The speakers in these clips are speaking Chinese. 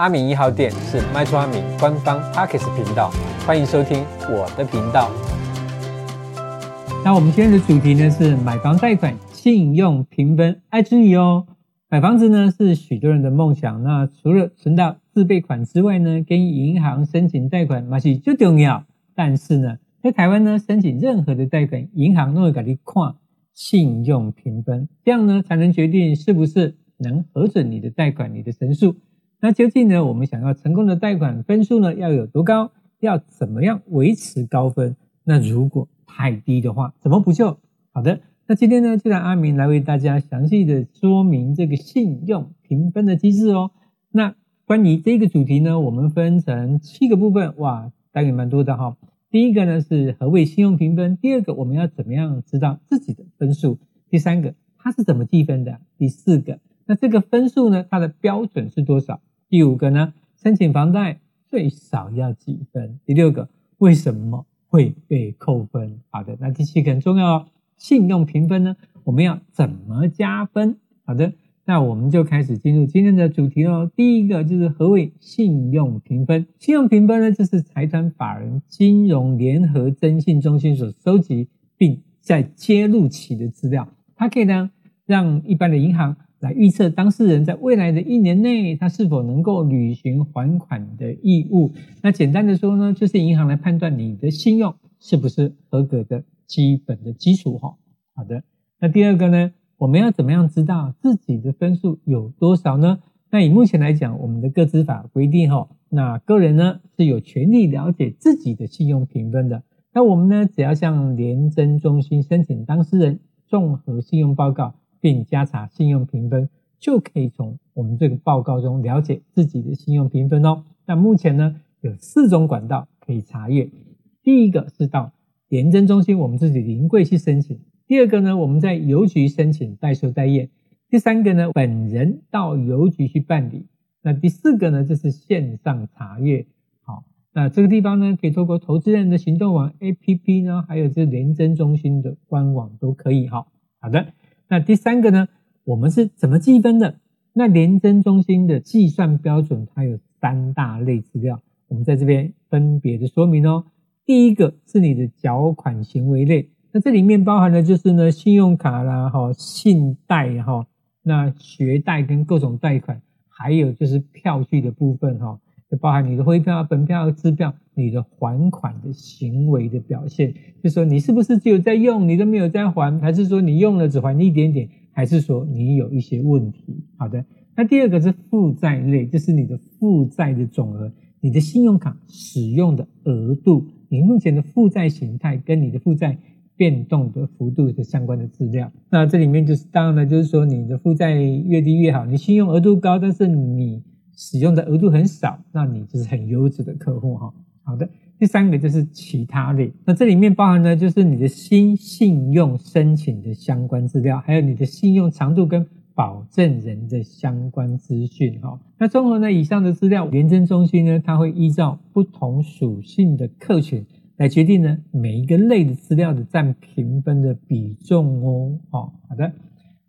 阿明一号店是卖厝阿明官方 Podcast 频道，欢迎收听我的频道。那我们今天的主题呢是买房贷款信用评分，爱注意哦。买房子呢是许多人的梦想，那除了存到自备款之外呢，跟银行申请贷款嘛是最重要。但是呢，在台湾呢，申请任何的贷款，银行都会给你看信用评分，这样呢才能决定是不是能核准你的贷款，你的申数。那究竟呢，我们想要成功的贷款分数呢要有多高？要怎么样维持高分？那如果太低的话，怎么补救？好的，那今天呢，就让阿明来为大家详细的说明这个信用评分的机制哦。那关于这个主题呢，我们分成七个部分，哇，大概蛮多的哈。第一个呢是何谓信用评分？第二个我们要怎么样知道自己的分数？第三个它是怎么计分的？第四个，那这个分数呢，它的标准是多少？第五个呢，申请房贷最少要几分？第六个，为什么会被扣分？好的，那第七个很重要哦，信用评分呢，我们要怎么加分？好的，那我们就开始进入今天的主题哦。第一个就是何谓信用评分？信用评分呢，就是财团法人金融联合征信中心所收集并在揭露起的资料，它可以呢让一般的银行。来预测当事人在未来的一年内，他是否能够履行还款的义务。那简单的说呢，就是银行来判断你的信用是不是合格的基本的基础哈。好的，那第二个呢，我们要怎么样知道自己的分数有多少呢？那以目前来讲，我们的个资法规定哈，那个人呢是有权利了解自己的信用评分的。那我们呢，只要向联征中心申请当事人综合信用报告。并加查信用评分，就可以从我们这个报告中了解自己的信用评分哦。那目前呢，有四种管道可以查阅。第一个是到联征中心，我们自己临柜去申请；第二个呢，我们在邮局申请代收代验；第三个呢，本人到邮局去办理；那第四个呢，就是线上查阅。好，那这个地方呢，可以透过投资人的行动网 APP 呢，还有这联征中心的官网都可以。好，好的。那第三个呢，我们是怎么计分的？那联征中心的计算标准，它有三大类资料，我们在这边分别的说明哦。第一个是你的缴款行为类，那这里面包含的就是呢，信用卡啦，哈，信贷哈，那学贷跟各种贷款，还有就是票据的部分哈。就包含你的汇票、本票、支票，你的还款的行为的表现，就说你是不是只有在用，你都没有在还，还是说你用了只还一点点，还是说你有一些问题？好的，那第二个是负债类，就是你的负债的总额，你的信用卡使用的额度，你目前的负债形态跟你的负债变动的幅度的相关的资料。那这里面就是当然了，就是说你的负债越低越好，你信用额度高，但是你。使用的额度很少，那你就是很优质的客户哈。好的，第三个就是其他类，那这里面包含的就是你的新信用申请的相关资料，还有你的信用长度跟保证人的相关资讯哈。那综合呢以上的资料，联征中心呢，它会依照不同属性的客群来决定呢每一个类的资料的占评分的比重哦。好，好的。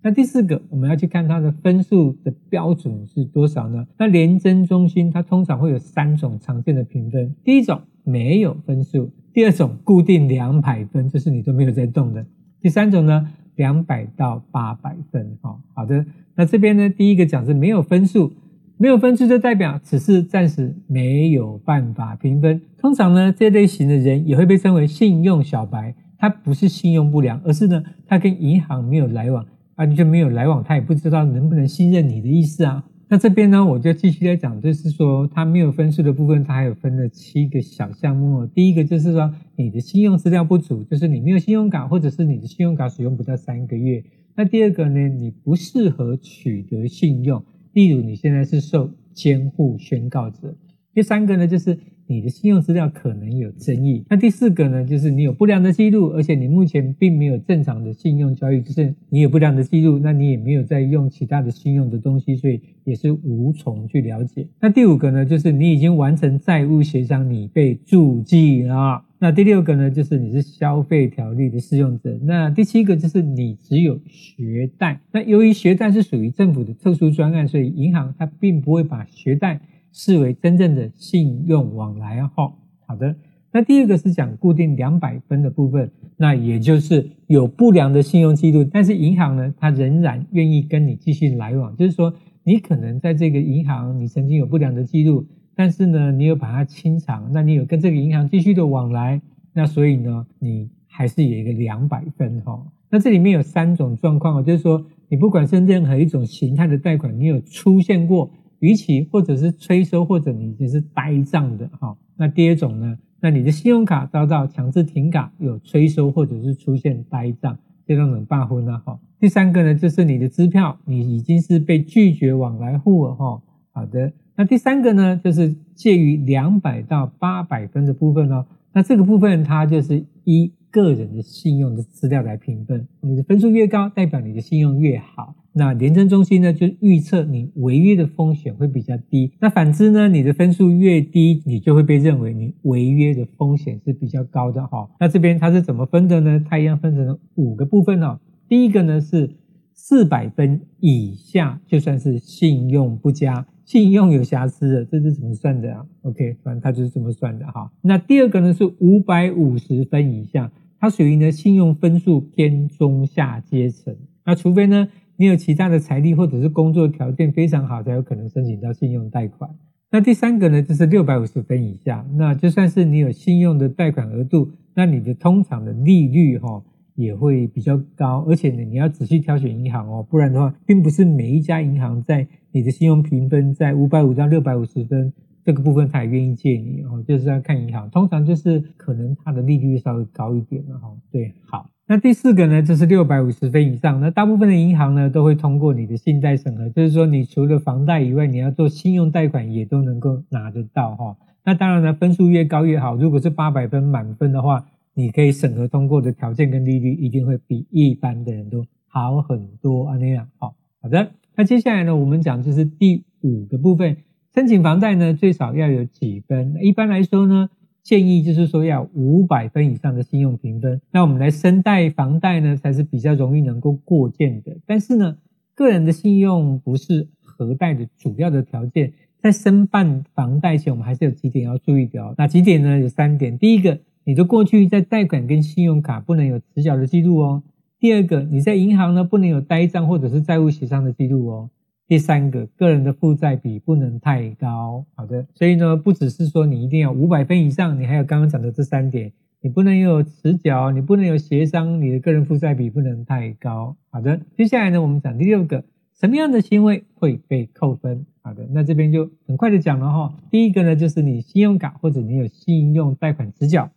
那第四个，我们要去看它的分数的标准是多少呢？那联征中心它通常会有三种常见的评分，第一种没有分数，第二种固定两百分，就是你都没有在动的，第三种呢两百到八百分。哦，好的，那这边呢第一个讲是没有分数，没有分数就代表只是暂时没有办法评分。通常呢这类型的人也会被称为信用小白，他不是信用不良，而是呢他跟银行没有来往。啊，你就没有来往，他也不知道能不能信任你的意思啊。那这边呢，我就继续来讲，就是说他没有分数的部分，他还有分了七个小项目。第一个就是说你的信用资料不足，就是你没有信用卡，或者是你的信用卡使用不到三个月。那第二个呢，你不适合取得信用，例如你现在是受监护宣告者。第三个呢，就是。你的信用资料可能有争议。那第四个呢，就是你有不良的记录，而且你目前并没有正常的信用交易，就是你有不良的记录，那你也没有在用其他的信用的东西，所以也是无从去了解。那第五个呢，就是你已经完成债务协商，你被注记了。那第六个呢，就是你是消费条例的适用者。那第七个就是你只有学贷。那由于学贷是属于政府的特殊专案，所以银行它并不会把学贷视为真正的信用往来哈。好的，那第二个是讲固定两百分的部分，那也就是有不良的信用记录，但是银行呢，它仍然愿意跟你继续来往，就是说你可能在这个银行你曾经有不良的记录，但是呢，你有把它清偿，那你有跟这个银行继续的往来，那所以呢，你还是有一个两百分哈。那这里面有三种状况，就是说你不管是任何一种形态的贷款，你有出现过逾期或者是催收，或者你只是呆账的哈。那第二种呢，那你的信用卡遭到强制停卡，有催收或者是出现呆账，这种罢分了哈。第三个呢，就是你的支票你已经是被拒绝往来户了哈。好的，那第三个呢，就是介于两百到八百分的部分哦。那这个部分它就是一。个人的信用的资料来评分，你的分数越高，代表你的信用越好。那联征中心呢，就预测你违约的风险会比较低。那反之呢，你的分数越低，你就会被认为你违约的风险是比较高的哈。那这边它是怎么分的呢？它一样分成五个部分哦。第一个呢是四百分以下，就算是信用不佳。信用有瑕疵的，这是怎么算的啊？OK，反正它就是这么算的哈。那第二个呢是五百五十分以下，它属于呢信用分数偏中下阶层。那除非呢你有其他的财力或者是工作条件非常好，才有可能申请到信用贷款。那第三个呢就是六百五十分以下，那就算是你有信用的贷款额度，那你的通常的利率哈也会比较高，而且呢你要仔细挑选银行哦，不然的话，并不是每一家银行在你的信用评分在五百五到六百五十分这个部分，他也愿意借你哦，就是要看银行，通常就是可能它的利率稍微高一点了哈。对，好，那第四个呢，就是六百五十分以上，那大部分的银行呢都会通过你的信贷审核，就是说你除了房贷以外，你要做信用贷款也都能够拿得到哈。那当然呢，分数越高越好，如果是八百分满分的话，你可以审核通过的条件跟利率一定会比一般的人都好很多啊那样。好，好的。那接下来呢，我们讲就是第五个部分，申请房贷呢最少要有几分？一般来说呢，建议就是说要五百分以上的信用评分，那我们来申贷房贷呢才是比较容易能够过件的。但是呢，个人的信用不是核贷的主要的条件，在申办房贷前，我们还是有几点要注意的哦。那几点呢？有三点。第一个，你的过去在贷款跟信用卡不能有迟缴的记录哦。第二个，你在银行呢不能有呆账或者是债务协商的记录哦。第三个，个人的负债比不能太高。好的，所以呢，不只是说你一定要五百分以上，你还有刚刚讲的这三点，你不能有迟缴，你不能有协商，你的个人负债比不能太高。好的，接下来呢，我们讲第六个，什么样的行为会被扣分？好的，那这边就很快的讲了哈。第一个呢，就是你信用卡或者你有信用贷款迟缴。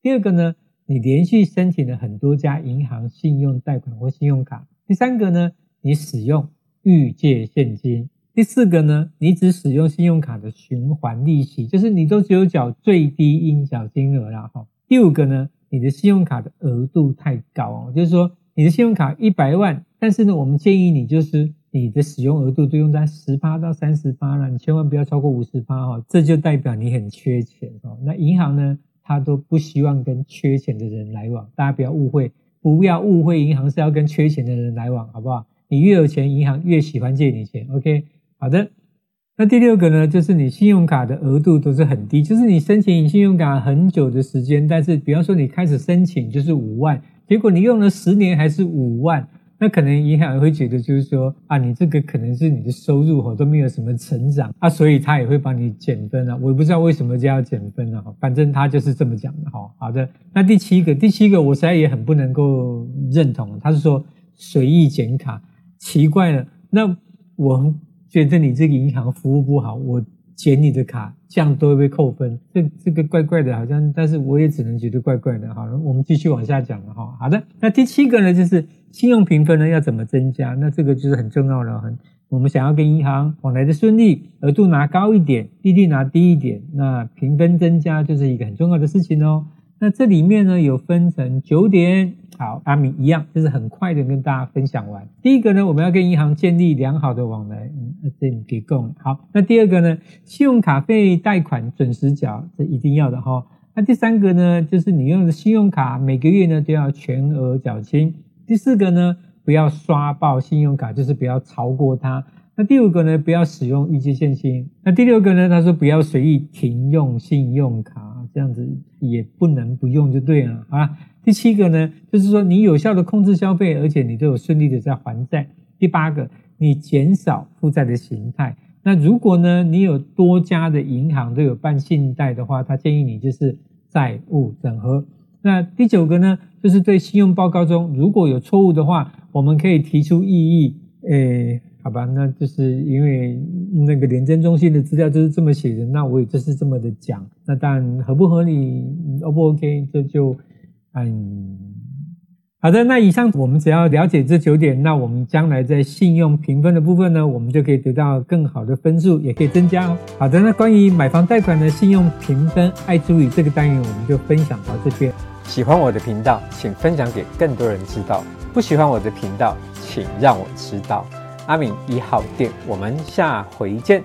第二个呢，你连续申请了很多家银行信用贷款或信用卡。第三个呢，你使用预借现金。第四个呢，你只使用信用卡的循环利息，就是你都只有缴最低应缴金额啦哈。第五个呢，你的信用卡的额度太高哦，就是说你的信用卡一百万，但是呢，我们建议你就是你的使用额度都用在十八到三十八了，你千万不要超过五十八哈，这就代表你很缺钱哦。那银行呢？他都不希望跟缺钱的人来往，大家不要误会，不要误会，银行是要跟缺钱的人来往，好不好？你越有钱，银行越喜欢借你钱。OK，好的。那第六个呢，就是你信用卡的额度都是很低，就是你申请信用卡很久的时间，但是比方说你开始申请就是五万，结果你用了十年还是五万。那可能银行会觉得，就是说啊，你这个可能是你的收入哈都没有什么成长啊，所以他也会帮你减分啊。我也不知道为什么就要减分了哈，反正他就是这么讲的哈。好的，那第七个，第七个我实在也很不能够认同，他是说随意减卡，奇怪了。那我觉得你这个银行服务不好，我剪你的卡，这样都会被扣分，这这个怪怪的，好像，但是我也只能觉得怪怪的。好了，我们继续往下讲了哈。好的，那第七个呢，就是。信用评分呢要怎么增加？那这个就是很重要了。很，我们想要跟银行往来的顺利，额度拿高一点，利率拿低一点，那评分增加就是一个很重要的事情哦。那这里面呢有分成九点，好，阿明一样，就是很快的跟大家分享完。第一个呢，我们要跟银行建立良好的往来，嗯，那这你给够。好，那第二个呢，信用卡费贷款准时缴，这一定要的哈。那第三个呢，就是你用的信用卡每个月呢都要全额缴清。第四个呢，不要刷爆信用卡，就是不要超过它。那第五个呢，不要使用预借现金。那第六个呢，他说不要随意停用信用卡，这样子也不能不用就对了啊。第七个呢，就是说你有效的控制消费，而且你都有顺利的在还债。第八个，你减少负债的形态。那如果呢，你有多家的银行都有办信贷的话，他建议你就是债务整合。那第九个呢，就是对信用报告中如果有错误的话，我们可以提出异议。诶，好吧，那就是因为那个联征中心的资料就是这么写的，那我也就是这么的讲。那当然合不合理，O 不 OK，这就嗯。好的，那以上我们只要了解这九点，那我们将来在信用评分的部分呢，我们就可以得到更好的分数，也可以增加哦。好的，那关于买房贷款的信用评分，爱注意这个单元，我们就分享到这边。喜欢我的频道，请分享给更多人知道；不喜欢我的频道，请让我知道。阿敏一号店，我们下回见。